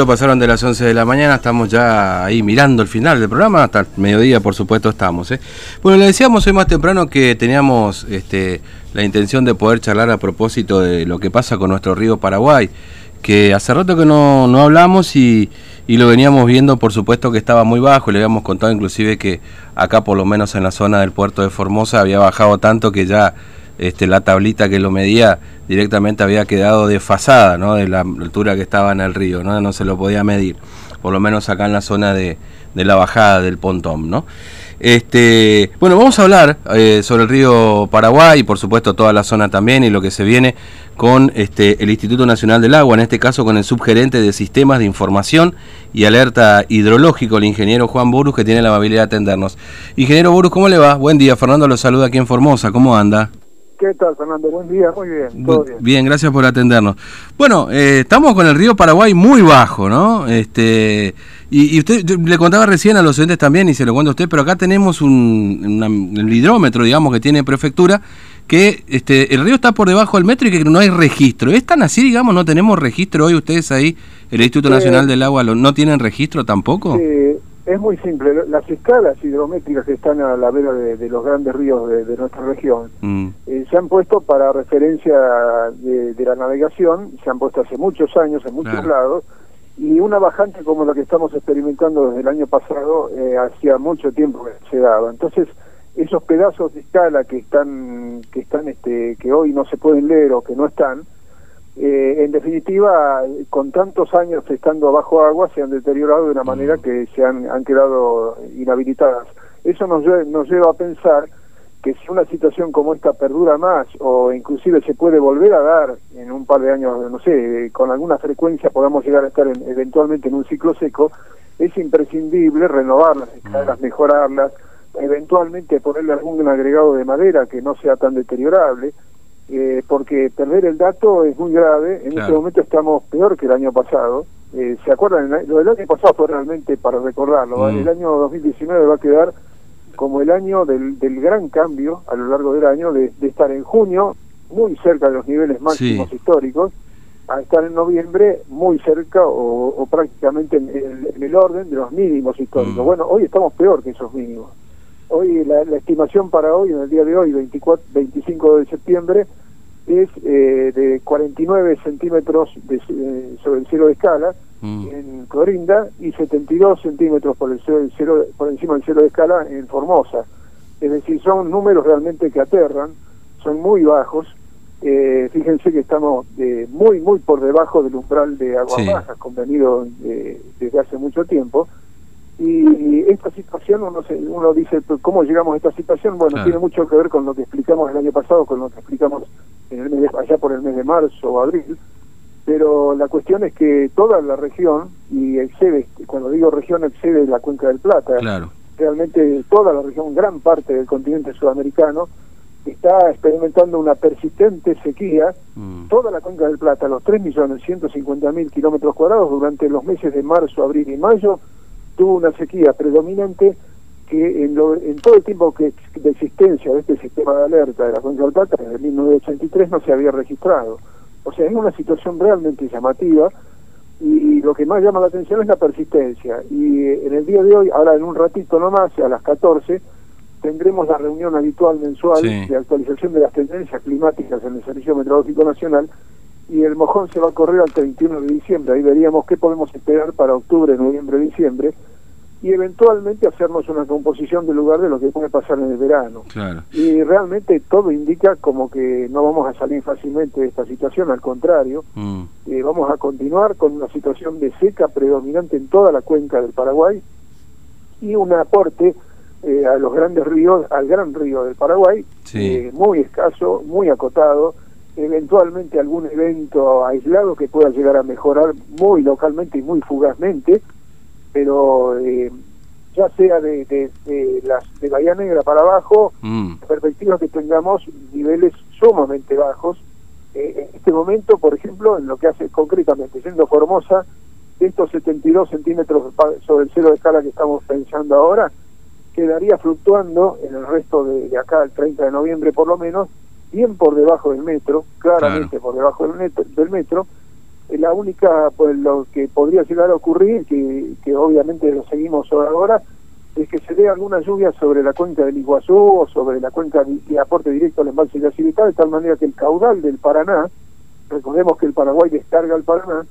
minutos pasaron de las 11 de la mañana, estamos ya ahí mirando el final del programa, hasta el mediodía por supuesto estamos. ¿eh? Bueno, le decíamos hoy más temprano que teníamos este, la intención de poder charlar a propósito de lo que pasa con nuestro río Paraguay, que hace rato que no, no hablamos y, y lo veníamos viendo por supuesto que estaba muy bajo, le habíamos contado inclusive que acá por lo menos en la zona del puerto de Formosa había bajado tanto que ya este, la tablita que lo medía directamente había quedado desfasada ¿no? de la altura que estaba en el río, ¿no? no se lo podía medir, por lo menos acá en la zona de, de la bajada del pontón. ¿no? Este, bueno, vamos a hablar eh, sobre el río Paraguay y por supuesto toda la zona también y lo que se viene con este, el Instituto Nacional del Agua, en este caso con el subgerente de Sistemas de Información y Alerta Hidrológico, el ingeniero Juan Burus, que tiene la amabilidad de atendernos. Ingeniero Burus, ¿cómo le va? Buen día, Fernando lo saluda aquí en Formosa, ¿cómo anda? ¿Qué tal, Fernando? Buen día, muy bien, todo bien. Bien, gracias por atendernos. Bueno, eh, estamos con el río Paraguay muy bajo, ¿no? Este, y, usted le contaba recién a los oyentes también, y se lo cuento a usted, pero acá tenemos un, hidrómetro, digamos, que tiene prefectura, que este, el río está por debajo del metro y que no hay registro. ¿Es tan así, digamos, no tenemos registro hoy ustedes ahí? ¿El Instituto Nacional del Agua no tienen registro tampoco? Sí es muy simple. Las escalas hidrométricas que están a la vera de, los grandes ríos de, nuestra región mm. eh, se han puesto para referencia de, la navegación, se han puesto hace muchos años en muchos lados, y una bajante como la que estamos experimentando desde el año pasado, eh, hacía mucho tiempo que se daba. Entonces, esos pedazos de escala que están, que están, este, que hoy no se pueden leer o que no están, eh, en definitiva, con tantos años estando bajo agua, se han deteriorado de una manera mm. que se han, han quedado inhabilitadas. Eso nos, nos lleva a pensar que si una situación como esta perdura más o inclusive se puede volver a dar en un par de años, no sé, con alguna frecuencia podamos llegar a estar eventualmente en un ciclo seco, es imprescindible renovarlas, mm. mejorarlas, eventualmente ponerle algún agregado de madera que no sea tan deteriorable, eh, porque perder el dato es muy grave. En este momento estamos peor que el año pasado. Eh, ¿Se acuerdan? Lo del año pasado fue realmente para recordarlo. Mm. El año 2019 va a quedar como el año del, del gran cambio a lo largo del año, de, estar en junio muy cerca de los niveles máximos históricos, a estar en noviembre muy cerca o, prácticamente en el, orden de los mínimos históricos. Mm. Bueno, hoy estamos peor que esos mínimos. Hoy la, estimación para hoy, en el día de hoy, 24, 25 de septiembre, es eh, de 49 centímetros de, eh, sobre el cielo de escala mm. en Clorinda y 72 centímetros por, el cielo, por encima del cielo de escala en Formosa. Es decir, son números realmente que aterran, son muy bajos. Eh, fíjense que estamos muy, muy por debajo del umbral de aguas bajas convenido desde hace mucho tiempo. Y esta situación, uno, se, uno dice, ¿cómo llegamos a esta situación? Bueno, tiene mucho que ver con lo que explicamos el año pasado, con lo que explicamos en el mes allá por el mes de marzo o abril, pero la cuestión es que toda la región, y excede, cuando digo región, excede la cuenca del Plata, realmente toda la región, gran parte del continente sudamericano, está experimentando una persistente sequía, mm. toda la cuenca del Plata, los 3.150.000 kilómetros cuadrados durante los meses de marzo, abril y mayo, tuvo una sequía predominante que en, en todo el tiempo que de existencia de este sistema de alerta de la Cuenca del Plata, desde 1983 no se había registrado. O sea, es una situación realmente llamativa y, lo que más llama la atención es la persistencia. Y eh, en el día de hoy, ahora en un ratito nomás, a las 14, tendremos la reunión habitual mensual de actualización de las tendencias climáticas en el Servicio Meteorológico Nacional y el mojón se va a correr al 31 de diciembre. Ahí veríamos qué podemos esperar para octubre, noviembre, diciembre y eventualmente hacernos una composición del lugar de lo que puede pasar en el verano. Y realmente todo indica como que no vamos a salir fácilmente de esta situación, al contrario, mm. eh, vamos a continuar con una situación de seca predominante en toda la cuenca del Paraguay y un aporte eh, a los grandes ríos, al gran río del Paraguay, eh, muy escaso, muy acotado, eventualmente algún evento aislado que pueda llegar a mejorar muy localmente y muy fugazmente, pero eh, ya sea de, de, las de Bahía Negra para abajo, mm. perspectiva que tengamos niveles sumamente bajos. Eh, en este momento, por ejemplo, en lo que hace concretamente, siendo Formosa, estos 72 centímetros sobre el cielo de escala que estamos pensando ahora, quedaría fluctuando en el resto de, acá, el 30 de noviembre por lo menos, bien por debajo del metro, claramente por debajo del, del metro, la única, pues lo que podría llegar a ocurrir, que, que obviamente lo seguimos ahora, es que se dé alguna lluvia sobre la cuenca del Iguazú o sobre la cuenca de, aporte directo al embalse de Yacyretá, de tal manera que el caudal del Paraná, recordemos que el Paraguay descarga el Paraná,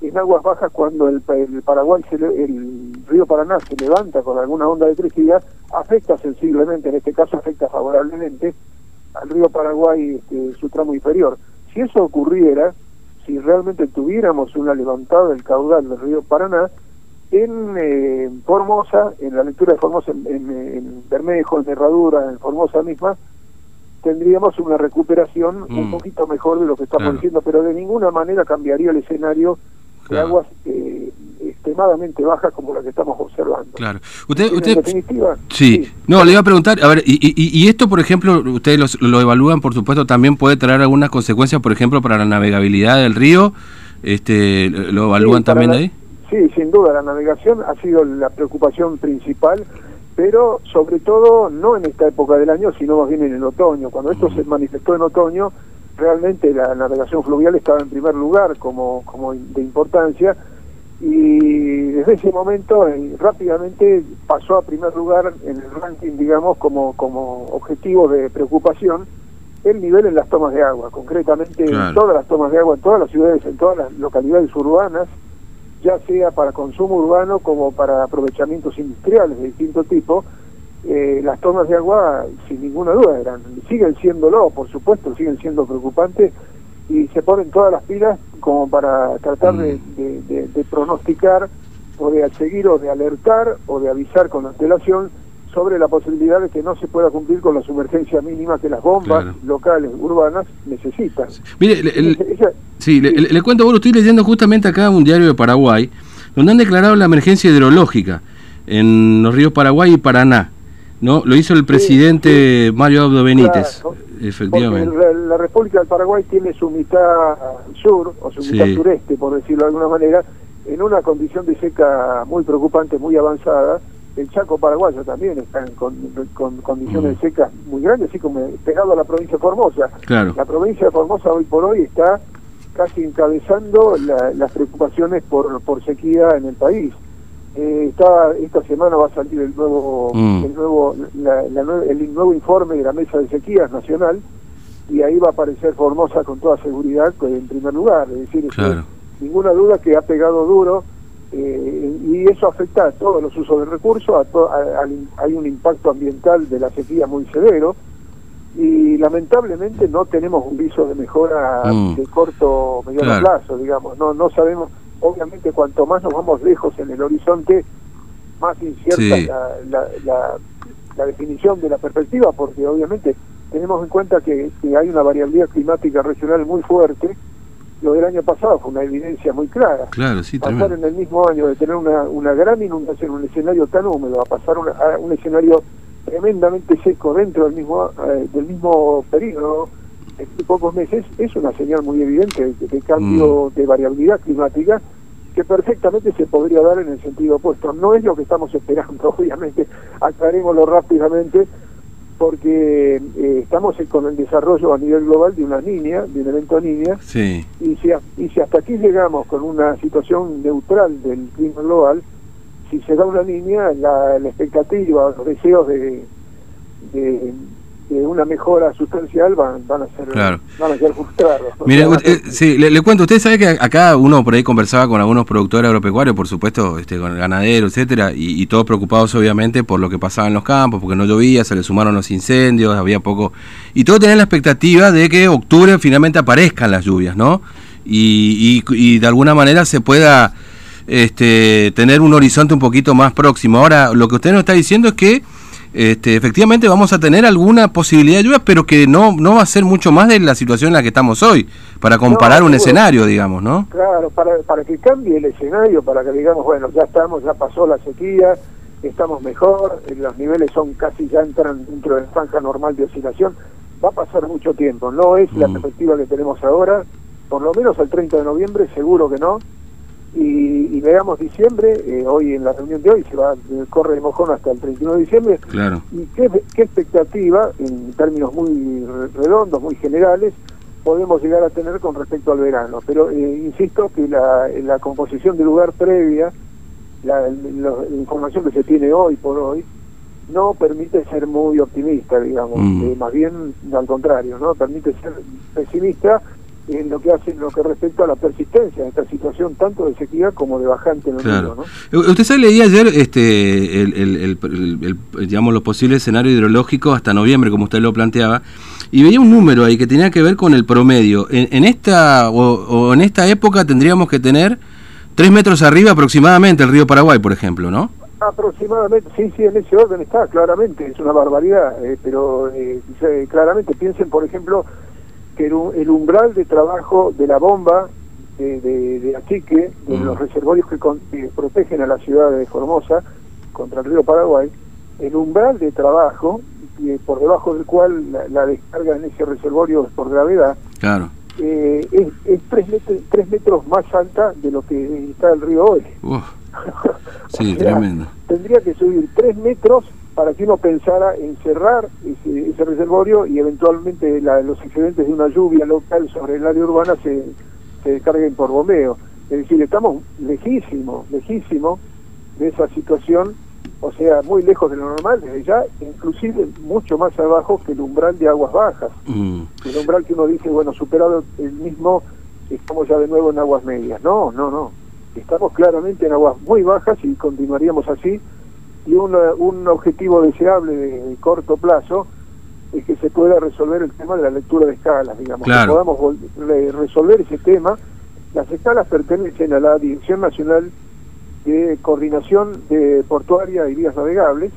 en aguas bajas cuando el, Paraguay, se el río Paraná se levanta con alguna onda de crecida, afecta sensiblemente, en este caso afecta favorablemente al río Paraguay este, su tramo inferior. Si eso ocurriera, si realmente tuviéramos una levantada del caudal del río Paraná, en eh, Formosa, en la lectura de Formosa, en, en, Bermejo, en Herradura, en Formosa misma, tendríamos una recuperación un mm. poquito mejor de lo que estamos diciendo, pero de ninguna manera cambiaría el escenario de aguas eh, extremadamente bajas como la que estamos observando. Claro. Usted, usted definitiva, sí. No, le iba a preguntar, a ver, y, y, esto, por ejemplo, ustedes lo evalúan, por supuesto, también puede traer algunas consecuencias, por ejemplo, para la navegabilidad del río. Este, ¿Lo evalúan también ahí? Sí, sin duda, la navegación ha sido la preocupación principal, pero sobre todo no en esta época del año, sino más bien en el otoño. Cuando esto se manifestó en otoño, realmente la navegación fluvial estaba en primer lugar como, como de importancia y desde ese momento eh, rápidamente pasó a primer lugar en el ranking, digamos, como, como objetivo de preocupación el nivel en las tomas de agua, concretamente en todas las tomas de agua, en todas las ciudades, en todas las localidades urbanas, ya sea para consumo urbano como para aprovechamientos industriales de distinto tipo, eh, las tomas de agua sin ninguna duda eran, siguen siéndolo, por supuesto, siguen siendo preocupantes y se ponen todas las pilas como para tratar de, mm. pronosticar o de seguir o de alertar o de avisar con antelación sobre la posibilidad de que no se pueda cumplir con la sumergencia mínima que las bombas locales, urbanas, necesitan. Mire, sí, le, cuento, bueno, estoy leyendo justamente acá un diario de Paraguay, donde han declarado la emergencia hidrológica en los ríos Paraguay y Paraná. ¿no? Lo hizo el presidente Mario Abdo Benítez. Efectivamente. La, República del Paraguay tiene su mitad sur, o su mitad sureste, por decirlo de alguna manera, en una condición de seca muy preocupante, muy avanzada, el Chaco paraguayo también está con, condiciones mm. secas muy grandes, así como pegado a la provincia de Formosa. La provincia de Formosa hoy por hoy está casi encabezando las preocupaciones por, por sequía en el país. Eh, está, esta semana va a salir el nuevo, mm. el, nuevo el nuevo informe de la Mesa de Sequías Nacional y ahí va a aparecer Formosa con toda seguridad en primer lugar. Es decir, ninguna duda que ha pegado duro eh, y eso afecta a todos los usos de recursos, a hay un impacto ambiental de la sequía muy severo y lamentablemente no tenemos un viso de mejora mm. de corto o mediano plazo, digamos, no no sabemos, obviamente cuanto más nos vamos lejos en el horizonte, más incierta la, la, definición de la perspectiva, porque obviamente tenemos en cuenta que hay una variabilidad climática regional muy fuerte, lo del año pasado fue una evidencia muy clara. Claro, sí, pasar en el mismo año de tener una, una gran inundación, un escenario tan húmedo, a pasar a un escenario tremendamente seco dentro del mismo eh, del mismo periodo, en pocos meses, es una señal muy evidente de, cambio mm. de variabilidad climática que perfectamente se podría dar en el sentido opuesto. No es lo que estamos esperando, obviamente, aclarémoslo rápidamente, porque eh, estamos con el desarrollo a nivel global de una niña, de un evento niña, sí. y, si, y si hasta aquí llegamos con una situación neutral del clima global, si se da una niña, la, la expectativa, los deseos de, de una mejora sustancial van, van, a, ser, van a ser frustrados. Mire, eh, sí, le, cuento, usted sabe que acá uno por ahí conversaba con algunos productores agropecuarios, por supuesto, este, con el ganadero, etcétera, y, todos preocupados obviamente por lo que pasaba en los campos, porque no llovía, se le sumaron los incendios, había poco, y todos tenían la expectativa de que octubre finalmente aparezcan las lluvias, ¿no? Y, y, y de alguna manera se pueda este, tener un horizonte un poquito más próximo. Ahora, lo que usted nos está diciendo es que este, efectivamente vamos a tener alguna posibilidad de lluvia, pero que no, no va a ser mucho más de la situación en la que estamos hoy, para comparar un escenario, digamos, ¿no? Claro, para, para que cambie el escenario, para que digamos, bueno, ya estamos, ya pasó la sequía, estamos mejor, los niveles son casi ya entran dentro de la franja normal de oscilación, va a pasar mucho tiempo, no es la mm. perspectiva que tenemos ahora, por lo menos al 30 de noviembre seguro que no, y, veamos diciembre, eh, hoy en la reunión de hoy se va, corre de mojón hasta el 31 de diciembre, claro. y qué, qué expectativa, en términos muy redondos, muy generales, podemos llegar a tener con respecto al verano. Pero eh, insisto que la, la composición del lugar previa, la, información que se tiene hoy por hoy, no permite ser muy optimista, digamos, mm. eh, más bien al contrario, no permite ser pesimista en lo que hace lo que respecta a la persistencia de esta situación tanto de sequía como de bajante en el mundo. ¿no? Usted sabe, leí ayer este, el, digamos, los posibles escenarios hidrológicos hasta noviembre, como usted lo planteaba, y veía un número ahí que tenía que ver con el promedio. En, esta o, en esta época tendríamos que tener tres metros arriba aproximadamente el río Paraguay, por ejemplo, ¿no? Aproximadamente, sí, sí, en ese orden está, claramente, es una barbaridad, eh, pero eh, claramente piensen, por ejemplo, que el, umbral de trabajo de la bomba de, de, de Achique, de mm. los reservorios que, protegen a la ciudad de Formosa contra el río Paraguay, el umbral de trabajo, por debajo del cual la, descarga en ese reservorio es por gravedad, claro. Eh, es, es tres, metros, tres, metros, más alta de lo que está el río hoy. sí, tremendo. Tendría que subir tres metros para que uno pensara en cerrar ese, reservorio y eventualmente los excedentes de una lluvia local sobre el área urbana se, se descarguen por bombeo. Es decir, estamos lejísimos, lejísimos de esa situación, o sea, muy lejos de lo normal desde ya, inclusive mucho más abajo que el umbral de aguas bajas. Mm. El umbral que uno dice, bueno, superado el mismo, estamos ya de nuevo en aguas medias. No, no, no. Estamos claramente en aguas muy bajas y continuaríamos así y un, un objetivo deseable de, corto plazo es que se pueda resolver el tema de la lectura de escalas, digamos, que podamos resolver ese tema. Las escalas pertenecen a la Dirección Nacional de Coordinación de Portuaria y Vías Navegables,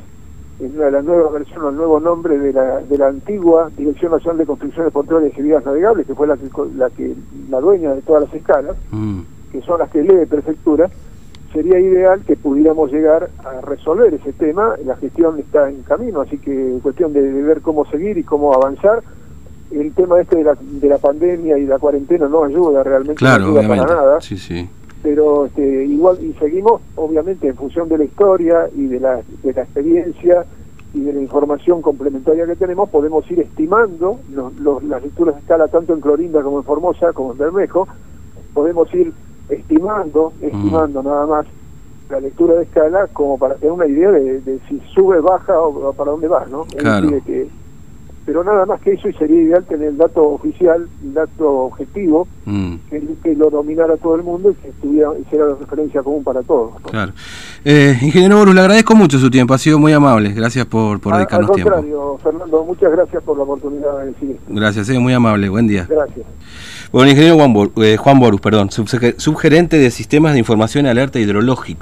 es la nueva versión, el nuevo nombre de la, de la antigua Dirección Nacional de Construcciones Portuarias y Vías Navegables, que fue la que la, que, la dueña de todas las escalas, mm. que son las que lee prefectura, sería ideal que pudiéramos llegar a resolver ese tema. La gestión está en camino, así que cuestión de, ver cómo seguir y cómo avanzar. El tema este de la, de la pandemia y la cuarentena no ayuda realmente, no ayuda para nada. Sí, sí. Pero este, igual, y seguimos, obviamente, en función de la historia y de la, de la experiencia y de la información complementaria que tenemos, podemos ir estimando los, las lecturas de escala tanto en Clorinda como en Formosa, como en Bermejo, podemos ir estimando, estimando nada más la lectura de escala como para tener una idea de, si sube, baja o, para dónde va, ¿no? Que, pero nada más que eso y sería ideal tener el dato oficial, el dato objetivo, mm. que, lo dominara todo el mundo y que estuviera, hiciera la referencia común para todos. Claro. Eh, ingeniero Borus, le agradezco mucho su tiempo, ha sido muy amable, gracias por, por dedicarnos tiempo. Al contrario, Fernando, muchas gracias por la oportunidad de decir esto. Gracias, es muy amable, buen día. Gracias. Bueno, ingeniero Juan, Borus, eh, Juan Borus, perdón, subgerente de Sistemas de Información y Alerta Hidrológico.